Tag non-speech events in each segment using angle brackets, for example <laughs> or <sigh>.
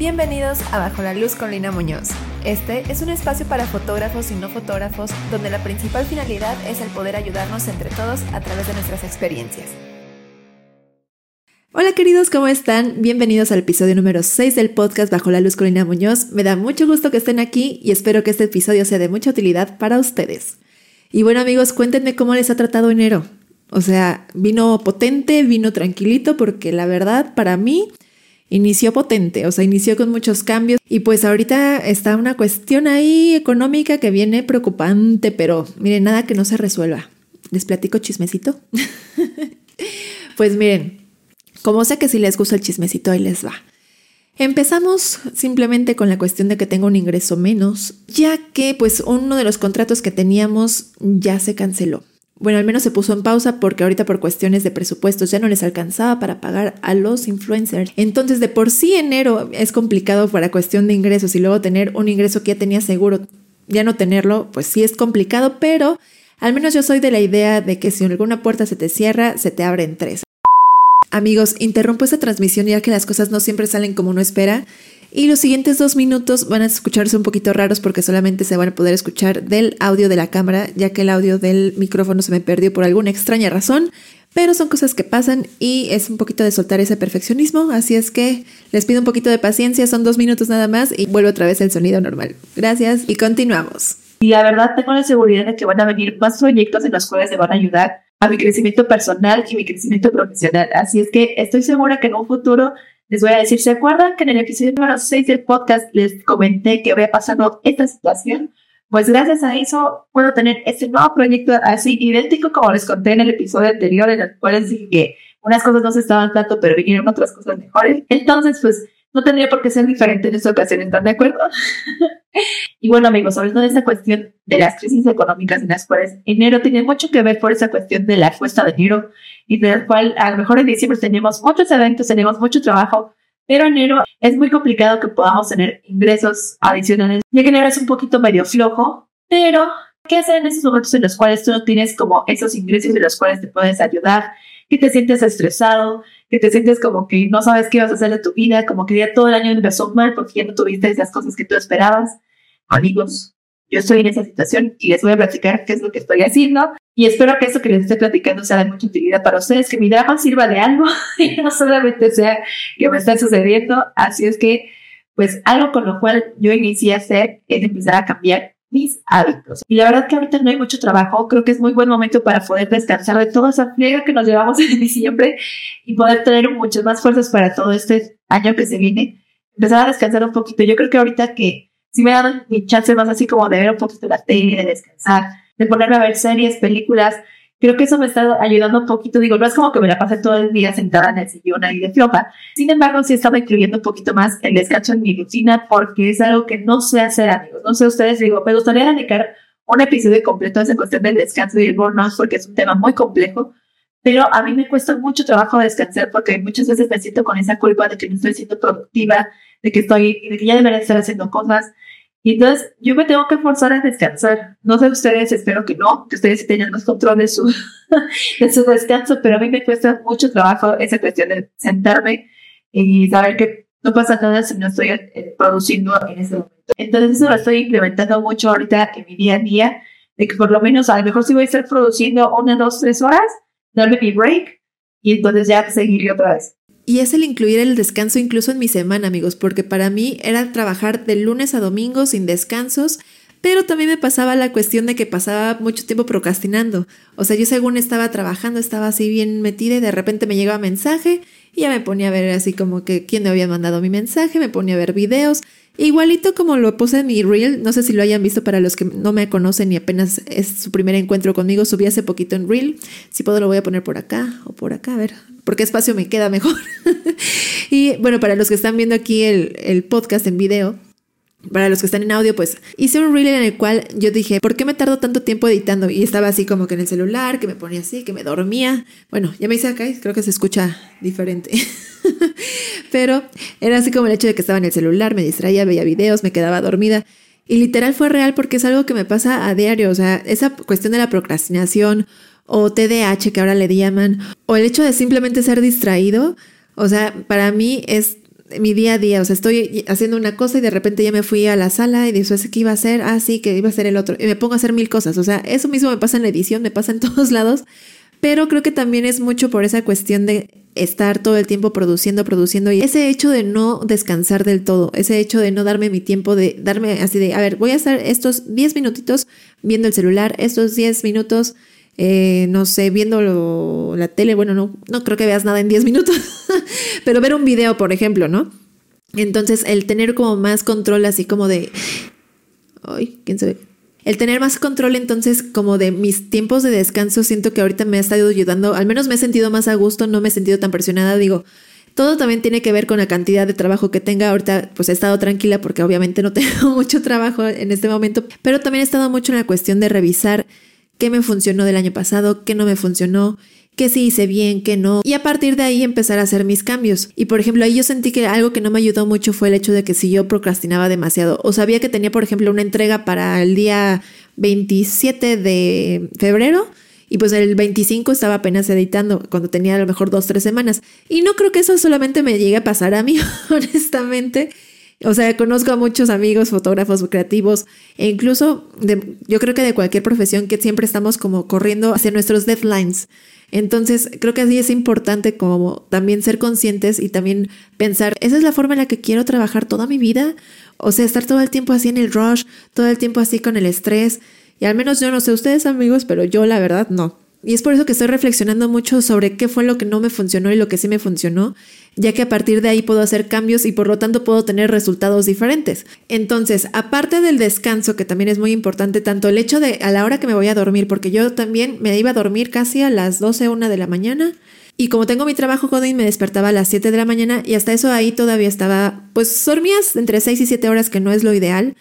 Bienvenidos a Bajo la Luz con Lina Muñoz. Este es un espacio para fotógrafos y no fotógrafos donde la principal finalidad es el poder ayudarnos entre todos a través de nuestras experiencias. Hola queridos, ¿cómo están? Bienvenidos al episodio número 6 del podcast Bajo la Luz con Lina Muñoz. Me da mucho gusto que estén aquí y espero que este episodio sea de mucha utilidad para ustedes. Y bueno amigos, cuéntenme cómo les ha tratado enero. O sea, vino potente, vino tranquilito, porque la verdad para mí inició potente, o sea, inició con muchos cambios y pues ahorita está una cuestión ahí económica que viene preocupante, pero miren, nada que no se resuelva. ¿Les platico chismecito? <laughs> pues miren, como sé que si les gusta el chismecito, ahí les va. Empezamos simplemente con la cuestión de que tengo un ingreso menos, ya que pues uno de los contratos que teníamos ya se canceló. Bueno, al menos se puso en pausa porque ahorita por cuestiones de presupuestos ya no les alcanzaba para pagar a los influencers. Entonces, de por sí enero es complicado para cuestión de ingresos y luego tener un ingreso que ya tenía seguro, ya no tenerlo, pues sí es complicado, pero al menos yo soy de la idea de que si alguna puerta se te cierra, se te abren tres. Amigos, interrumpo esta transmisión ya que las cosas no siempre salen como uno espera y los siguientes dos minutos van a escucharse un poquito raros porque solamente se van a poder escuchar del audio de la cámara, ya que el audio del micrófono se me perdió por alguna extraña razón. Pero son cosas que pasan y es un poquito de soltar ese perfeccionismo, así es que les pido un poquito de paciencia, son dos minutos nada más y vuelvo otra vez el sonido normal. Gracias y continuamos. Y la verdad tengo la seguridad de que van a venir más proyectos en los cuales me van a ayudar a mi crecimiento personal y mi crecimiento profesional. Así es que estoy segura que en un futuro les voy a decir, ¿se acuerdan que en el episodio número 6 del podcast les comenté que había pasado esta situación? Pues gracias a eso puedo tener este nuevo proyecto así idéntico como les conté en el episodio anterior, en el cual les dije que unas cosas no se estaban tanto, pero vinieron otras cosas mejores. Entonces, pues no tendría por qué ser diferente en esta ocasión, ¿están de acuerdo? <laughs> y bueno, amigos, sobre todo esta cuestión de las crisis económicas en las cuales enero tiene mucho que ver por esa cuestión de la cuesta de enero y de la cual a lo mejor en diciembre tenemos muchos eventos, tenemos mucho trabajo, pero enero es muy complicado que podamos tener ingresos adicionales, ya que enero es un poquito medio flojo, pero ¿qué hacer en esos momentos en los cuales tú no tienes como esos ingresos de los cuales te puedes ayudar, que te sientes estresado, que te sientes como que no sabes qué vas a hacer de tu vida, como que ya todo el año empezó mal porque ya no tuviste esas cosas que tú esperabas. Amigos, yo estoy en esa situación y les voy a platicar qué es lo que estoy haciendo y espero que eso que les estoy platicando sea de mucha utilidad para ustedes, que mi drama sirva de algo <laughs> y no solamente sea que me está sucediendo. Así es que, pues algo con lo cual yo inicié a hacer es empezar a cambiar mis hábitos. Y la verdad que ahorita no hay mucho trabajo, creo que es muy buen momento para poder descansar de toda esa friega que nos llevamos <laughs> en diciembre y poder tener muchas más fuerzas para todo este año que se viene. Empezar a descansar un poquito. Yo creo que ahorita que si me dan mi chance más así como de ver un poquito la tele, de descansar, de ponerme a ver series, películas, Creo que eso me está ayudando un poquito. Digo, no es como que me la pase todo el día sentada en el sillón ahí de floja. Sin embargo, sí estaba incluyendo un poquito más el descanso en mi rutina porque es algo que no sé hacer, amigos. No sé ustedes, digo, me gustaría dedicar un episodio completo a esa cuestión del descanso y el burnout porque es un tema muy complejo. Pero a mí me cuesta mucho trabajo descansar porque muchas veces me siento con esa culpa de que no estoy siendo productiva, de que estoy, de que ya debería estar haciendo cosas. Y entonces yo me tengo que forzar a descansar. No sé ustedes, espero que no, que ustedes tengan más control de su, <laughs> de su descanso, pero a mí me cuesta mucho trabajo esa cuestión de sentarme y saber que no pasa nada si no estoy eh, produciendo en ese momento. Entonces eso lo estoy implementando mucho ahorita en mi día a día, de que por lo menos a lo mejor si voy a estar produciendo una, dos, tres horas, darme mi break y entonces ya seguir otra vez. Y es el incluir el descanso incluso en mi semana, amigos, porque para mí era trabajar de lunes a domingo sin descansos, pero también me pasaba la cuestión de que pasaba mucho tiempo procrastinando. O sea, yo según estaba trabajando, estaba así bien metida y de repente me llegaba mensaje y ya me ponía a ver así como que quién me había mandado mi mensaje, me ponía a ver videos Igualito como lo puse en mi reel, no sé si lo hayan visto para los que no me conocen y apenas es su primer encuentro conmigo, subí hace poquito en reel. Si puedo lo voy a poner por acá o por acá, a ver, porque espacio me queda mejor. <laughs> y bueno, para los que están viendo aquí el, el podcast en video, para los que están en audio, pues hice un reel en el cual yo dije, ¿por qué me tardo tanto tiempo editando? Y estaba así como que en el celular, que me ponía así, que me dormía. Bueno, ya me hice y creo que se escucha diferente. <laughs> Pero era así como el hecho de que estaba en el celular, me distraía, veía videos, me quedaba dormida. Y literal fue real porque es algo que me pasa a diario. O sea, esa cuestión de la procrastinación o TDAH que ahora le llaman, o el hecho de simplemente ser distraído, o sea, para mí es mi día a día, o sea, estoy haciendo una cosa y de repente ya me fui a la sala y después, ¿qué iba a hacer? Ah, sí, que iba a hacer el otro. Y me pongo a hacer mil cosas, o sea, eso mismo me pasa en la edición, me pasa en <laughs> todos lados, pero creo que también es mucho por esa cuestión de estar todo el tiempo produciendo, produciendo y ese hecho de no descansar del todo, ese hecho de no darme mi tiempo, de darme así de, a ver, voy a estar estos 10 minutitos viendo el celular, estos 10 minutos eh, no sé, viendo la tele, bueno, no, no creo que veas nada en 10 minutos, <laughs> pero ver un video, por ejemplo, ¿no? Entonces, el tener como más control, así como de... Ay, ¿quién sabe? El tener más control entonces como de mis tiempos de descanso, siento que ahorita me ha estado ayudando, al menos me he sentido más a gusto, no me he sentido tan presionada, digo, todo también tiene que ver con la cantidad de trabajo que tenga. Ahorita pues he estado tranquila porque obviamente no <laughs> tengo mucho trabajo en este momento, pero también he estado mucho en la cuestión de revisar qué me funcionó del año pasado, qué no me funcionó, qué sí hice bien, qué no, y a partir de ahí empezar a hacer mis cambios. Y por ejemplo, ahí yo sentí que algo que no me ayudó mucho fue el hecho de que si yo procrastinaba demasiado, o sabía que tenía, por ejemplo, una entrega para el día 27 de febrero, y pues el 25 estaba apenas editando, cuando tenía a lo mejor dos, tres semanas. Y no creo que eso solamente me llegue a pasar a mí, <laughs> honestamente. O sea, conozco a muchos amigos, fotógrafos creativos e incluso yo creo que de cualquier profesión que siempre estamos como corriendo hacia nuestros deadlines. Entonces, creo que así es importante como también ser conscientes y también pensar, ¿esa es la forma en la que quiero trabajar toda mi vida? O sea, estar todo el tiempo así en el rush, todo el tiempo así con el estrés. Y al menos yo no sé ustedes amigos, pero yo la verdad no. Y es por eso que estoy reflexionando mucho sobre qué fue lo que no me funcionó y lo que sí me funcionó, ya que a partir de ahí puedo hacer cambios y por lo tanto puedo tener resultados diferentes. Entonces, aparte del descanso, que también es muy importante, tanto el hecho de a la hora que me voy a dormir, porque yo también me iba a dormir casi a las 12, 1 de la mañana, y como tengo mi trabajo Godin, me despertaba a las 7 de la mañana y hasta eso ahí todavía estaba, pues dormías entre 6 y 7 horas, que no es lo ideal,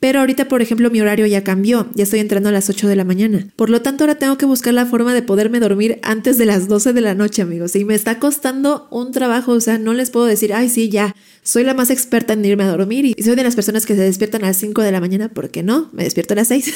pero ahorita, por ejemplo, mi horario ya cambió, ya estoy entrando a las 8 de la mañana. Por lo tanto, ahora tengo que buscar la forma de poderme dormir antes de las 12 de la noche, amigos. Y me está costando un trabajo, o sea, no les puedo decir, ay, sí, ya, soy la más experta en irme a dormir y soy de las personas que se despiertan a las 5 de la mañana, ¿por qué no? Me despierto a las 6.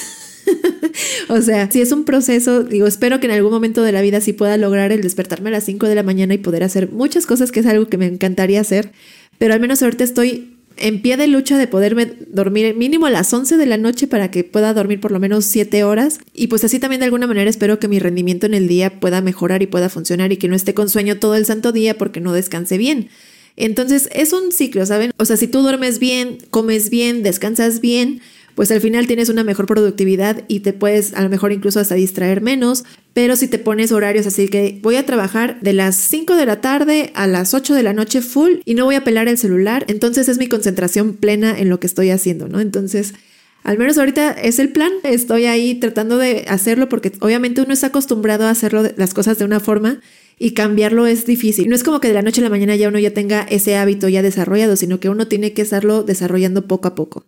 <laughs> o sea, si es un proceso, digo, espero que en algún momento de la vida sí pueda lograr el despertarme a las 5 de la mañana y poder hacer muchas cosas, que es algo que me encantaría hacer, pero al menos ahorita estoy en pie de lucha de poderme dormir mínimo a las 11 de la noche para que pueda dormir por lo menos 7 horas. Y pues así también de alguna manera espero que mi rendimiento en el día pueda mejorar y pueda funcionar y que no esté con sueño todo el santo día porque no descanse bien. Entonces es un ciclo, ¿saben? O sea, si tú duermes bien, comes bien, descansas bien, pues al final tienes una mejor productividad y te puedes a lo mejor incluso hasta distraer menos, pero si te pones horarios así que voy a trabajar de las 5 de la tarde a las 8 de la noche full y no voy a pelar el celular, entonces es mi concentración plena en lo que estoy haciendo, ¿no? Entonces... Al menos ahorita es el plan. Estoy ahí tratando de hacerlo porque obviamente uno está acostumbrado a hacerlo las cosas de una forma y cambiarlo es difícil. No es como que de la noche a la mañana ya uno ya tenga ese hábito ya desarrollado, sino que uno tiene que estarlo desarrollando poco a poco.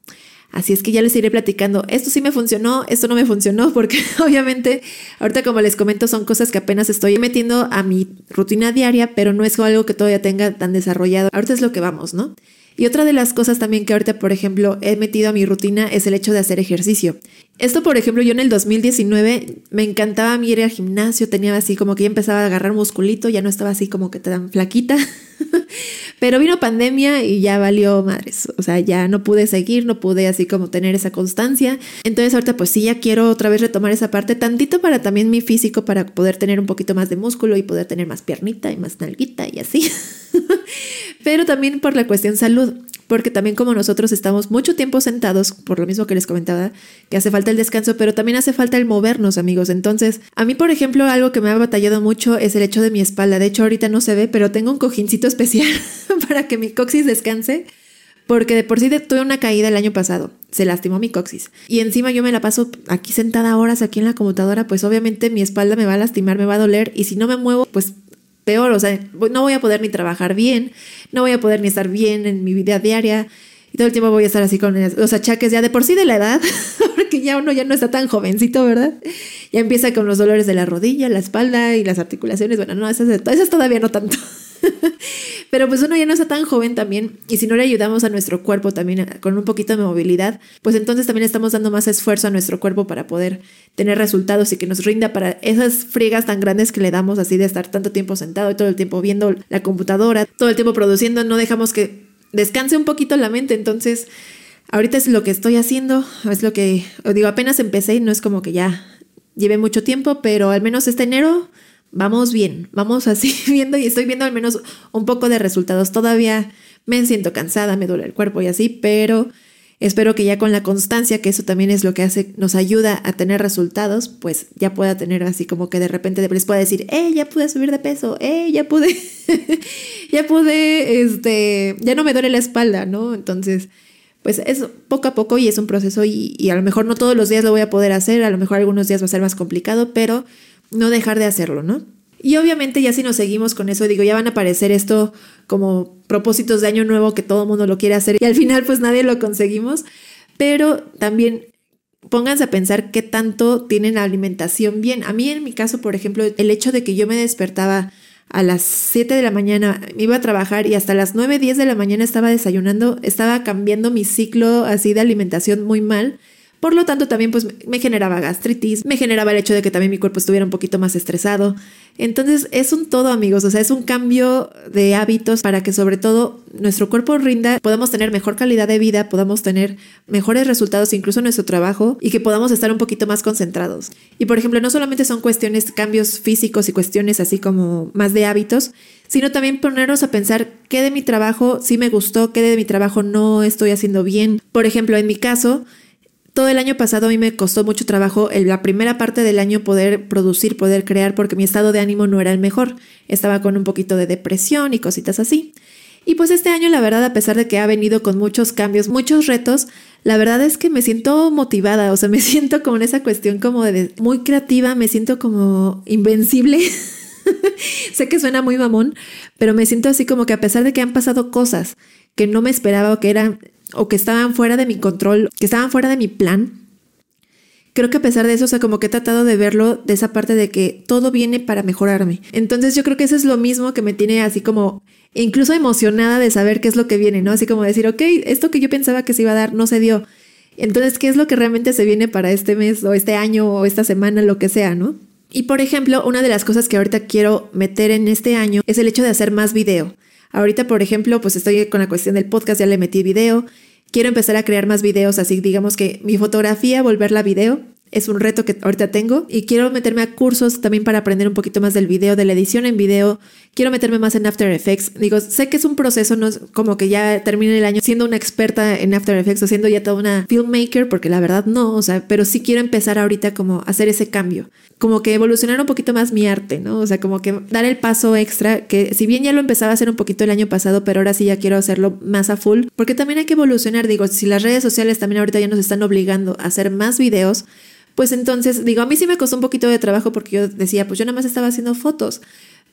Así es que ya les iré platicando, esto sí me funcionó, esto no me funcionó, <laughs> porque obviamente ahorita como les comento son cosas que apenas estoy metiendo a mi rutina diaria, pero no es algo que todavía tenga tan desarrollado. Ahorita es lo que vamos, ¿no? Y otra de las cosas también que ahorita, por ejemplo, he metido a mi rutina es el hecho de hacer ejercicio. Esto, por ejemplo, yo en el 2019 me encantaba a mí ir al gimnasio, tenía así como que ya empezaba a agarrar musculito, ya no estaba así como que tan flaquita. <laughs> <laughs> Pero vino pandemia y ya valió madres. O sea, ya no pude seguir, no pude así como tener esa constancia. Entonces ahorita pues sí, ya quiero otra vez retomar esa parte tantito para también mi físico, para poder tener un poquito más de músculo y poder tener más piernita y más nalguita y así. <laughs> Pero también por la cuestión salud porque también como nosotros estamos mucho tiempo sentados, por lo mismo que les comentaba, que hace falta el descanso, pero también hace falta el movernos, amigos. Entonces, a mí, por ejemplo, algo que me ha batallado mucho es el hecho de mi espalda. De hecho, ahorita no se ve, pero tengo un cojincito especial <laughs> para que mi coxis descanse. Porque de por sí tuve una caída el año pasado, se lastimó mi coxis. Y encima yo me la paso aquí sentada horas aquí en la computadora, pues obviamente mi espalda me va a lastimar, me va a doler. Y si no me muevo, pues peor, o sea, no voy a poder ni trabajar bien, no voy a poder ni estar bien en mi vida diaria y todo el tiempo voy a estar así con los achaques ya de por sí de la edad, <laughs> porque ya uno ya no está tan jovencito, ¿verdad? Ya empieza con los dolores de la rodilla, la espalda y las articulaciones, bueno, no, esas, esas todavía no tanto. <laughs> <laughs> Pero pues uno ya no está tan joven también y si no le ayudamos a nuestro cuerpo también con un poquito de movilidad, pues entonces también estamos dando más esfuerzo a nuestro cuerpo para poder tener resultados y que nos rinda para esas friegas tan grandes que le damos así de estar tanto tiempo sentado y todo el tiempo viendo la computadora, todo el tiempo produciendo, no dejamos que descanse un poquito la mente. Entonces, ahorita es lo que estoy haciendo, es lo que, digo, apenas empecé y no es como que ya lleve mucho tiempo, pero al menos este enero vamos bien, vamos así <laughs> viendo y estoy viendo al menos un poco de resultados. Todavía me siento cansada, me duele el cuerpo y así, pero espero que ya con la constancia, que eso también es lo que hace, nos ayuda a tener resultados, pues ya pueda tener así como que de repente les pueda decir, eh, ya pude subir de peso, eh, ya pude, <laughs> ya pude, este, ya no me duele la espalda, ¿no? Entonces, pues es poco a poco y es un proceso y, y, a lo mejor no todos los días lo voy a poder hacer, a lo mejor algunos días va a ser más complicado, pero no dejar de hacerlo, ¿no? Y obviamente ya si nos seguimos con eso, digo, ya van a aparecer esto como propósitos de año nuevo que todo el mundo lo quiere hacer y al final pues nadie lo conseguimos, pero también pónganse a pensar qué tanto tienen la alimentación bien. A mí en mi caso, por ejemplo, el hecho de que yo me despertaba a las 7 de la mañana, iba a trabajar y hasta las 9, 10 de la mañana estaba desayunando, estaba cambiando mi ciclo así de alimentación muy mal. Por lo tanto, también pues me generaba gastritis, me generaba el hecho de que también mi cuerpo estuviera un poquito más estresado. Entonces es un todo amigos, o sea, es un cambio de hábitos para que sobre todo nuestro cuerpo rinda, podamos tener mejor calidad de vida, podamos tener mejores resultados incluso en nuestro trabajo y que podamos estar un poquito más concentrados. Y por ejemplo, no solamente son cuestiones, cambios físicos y cuestiones así como más de hábitos, sino también ponernos a pensar qué de mi trabajo sí me gustó, qué de mi trabajo no estoy haciendo bien. Por ejemplo, en mi caso, todo el año pasado a mí me costó mucho trabajo la primera parte del año poder producir, poder crear, porque mi estado de ánimo no era el mejor. Estaba con un poquito de depresión y cositas así. Y pues este año, la verdad, a pesar de que ha venido con muchos cambios, muchos retos, la verdad es que me siento motivada, o sea, <laughs> me siento como en esa cuestión como de muy creativa, me siento como invencible. <laughs> sé que suena muy mamón, pero me siento así como que a pesar de que han pasado cosas que no me esperaba o que eran o que estaban fuera de mi control, que estaban fuera de mi plan, creo que a pesar de eso, o sea, como que he tratado de verlo de esa parte de que todo viene para mejorarme. Entonces yo creo que eso es lo mismo que me tiene así como incluso emocionada de saber qué es lo que viene, ¿no? Así como decir, ok, esto que yo pensaba que se iba a dar no se dio. Entonces, ¿qué es lo que realmente se viene para este mes o este año o esta semana, lo que sea, ¿no? Y por ejemplo, una de las cosas que ahorita quiero meter en este año es el hecho de hacer más video. Ahorita, por ejemplo, pues estoy con la cuestión del podcast, ya le metí video. Quiero empezar a crear más videos, así digamos que mi fotografía, volverla video es un reto que ahorita tengo y quiero meterme a cursos también para aprender un poquito más del video, de la edición en video. Quiero meterme más en After Effects. Digo, sé que es un proceso, no es como que ya termine el año siendo una experta en After Effects o siendo ya toda una filmmaker, porque la verdad no, o sea, pero sí quiero empezar ahorita como hacer ese cambio, como que evolucionar un poquito más mi arte, ¿no? O sea, como que dar el paso extra, que si bien ya lo empezaba a hacer un poquito el año pasado, pero ahora sí ya quiero hacerlo más a full, porque también hay que evolucionar, digo, si las redes sociales también ahorita ya nos están obligando a hacer más videos, pues entonces, digo, a mí sí me costó un poquito de trabajo porque yo decía, pues yo nada más estaba haciendo fotos.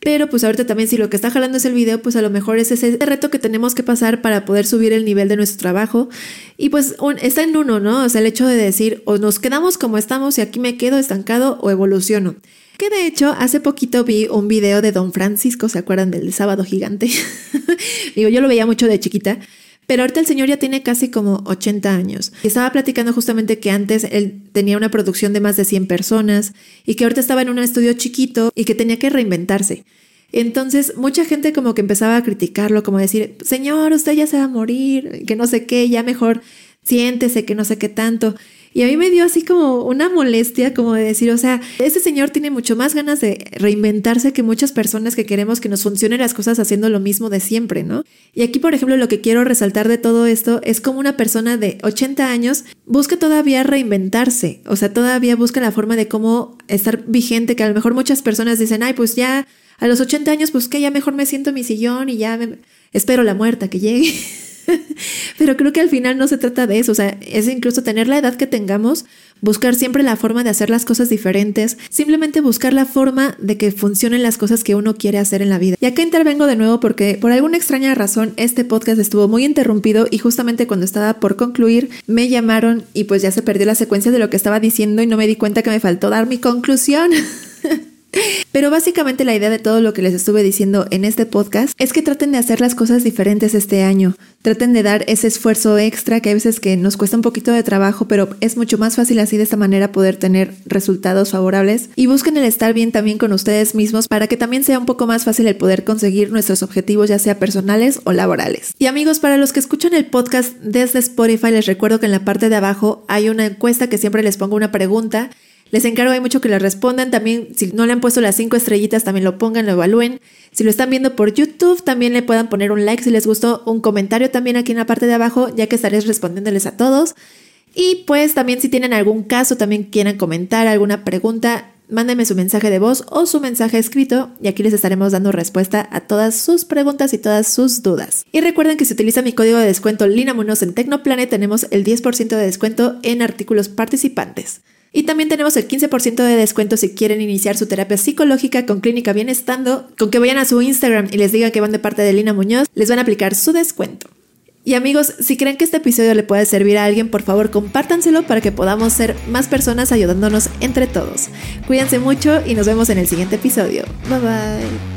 Pero pues ahorita también si lo que está jalando es el video, pues a lo mejor es ese reto que tenemos que pasar para poder subir el nivel de nuestro trabajo. Y pues está en uno, ¿no? O sea, el hecho de decir, o nos quedamos como estamos y aquí me quedo estancado o evoluciono. Que de hecho, hace poquito vi un video de Don Francisco, ¿se acuerdan del sábado gigante? <laughs> Digo, yo lo veía mucho de chiquita pero ahorita el señor ya tiene casi como 80 años. Y estaba platicando justamente que antes él tenía una producción de más de 100 personas y que ahorita estaba en un estudio chiquito y que tenía que reinventarse. Entonces, mucha gente como que empezaba a criticarlo, como decir, señor, usted ya se va a morir, que no sé qué, ya mejor siéntese, que no sé qué tanto. Y a mí me dio así como una molestia, como de decir, o sea, ese señor tiene mucho más ganas de reinventarse que muchas personas que queremos que nos funcionen las cosas haciendo lo mismo de siempre, ¿no? Y aquí, por ejemplo, lo que quiero resaltar de todo esto es como una persona de 80 años busca todavía reinventarse, o sea, todavía busca la forma de cómo estar vigente, que a lo mejor muchas personas dicen, ay, pues ya a los 80 años, pues que ya mejor me siento en mi sillón y ya me... espero la muerta que llegue. <laughs> <laughs> Pero creo que al final no se trata de eso, o sea, es incluso tener la edad que tengamos, buscar siempre la forma de hacer las cosas diferentes, simplemente buscar la forma de que funcionen las cosas que uno quiere hacer en la vida. Y acá intervengo de nuevo porque por alguna extraña razón este podcast estuvo muy interrumpido y justamente cuando estaba por concluir me llamaron y pues ya se perdió la secuencia de lo que estaba diciendo y no me di cuenta que me faltó dar mi conclusión. <laughs> Pero básicamente la idea de todo lo que les estuve diciendo en este podcast es que traten de hacer las cosas diferentes este año. Traten de dar ese esfuerzo extra que a veces que nos cuesta un poquito de trabajo, pero es mucho más fácil así de esta manera poder tener resultados favorables. Y busquen el estar bien también con ustedes mismos para que también sea un poco más fácil el poder conseguir nuestros objetivos, ya sea personales o laborales. Y amigos, para los que escuchan el podcast desde Spotify, les recuerdo que en la parte de abajo hay una encuesta que siempre les pongo una pregunta les encargo hay mucho que le respondan. También, si no le han puesto las cinco estrellitas, también lo pongan, lo evalúen. Si lo están viendo por YouTube, también le puedan poner un like si les gustó, un comentario también aquí en la parte de abajo, ya que estaré respondiéndoles a todos. Y pues también si tienen algún caso, también quieran comentar alguna pregunta, mándenme su mensaje de voz o su mensaje escrito y aquí les estaremos dando respuesta a todas sus preguntas y todas sus dudas. Y recuerden que si utilizan mi código de descuento Lina en Tecnoplanet tenemos el 10% de descuento en artículos participantes. Y también tenemos el 15% de descuento si quieren iniciar su terapia psicológica con Clínica Bienestando. Con que vayan a su Instagram y les digan que van de parte de Lina Muñoz, les van a aplicar su descuento. Y amigos, si creen que este episodio le puede servir a alguien, por favor compártanselo para que podamos ser más personas ayudándonos entre todos. Cuídense mucho y nos vemos en el siguiente episodio. Bye bye.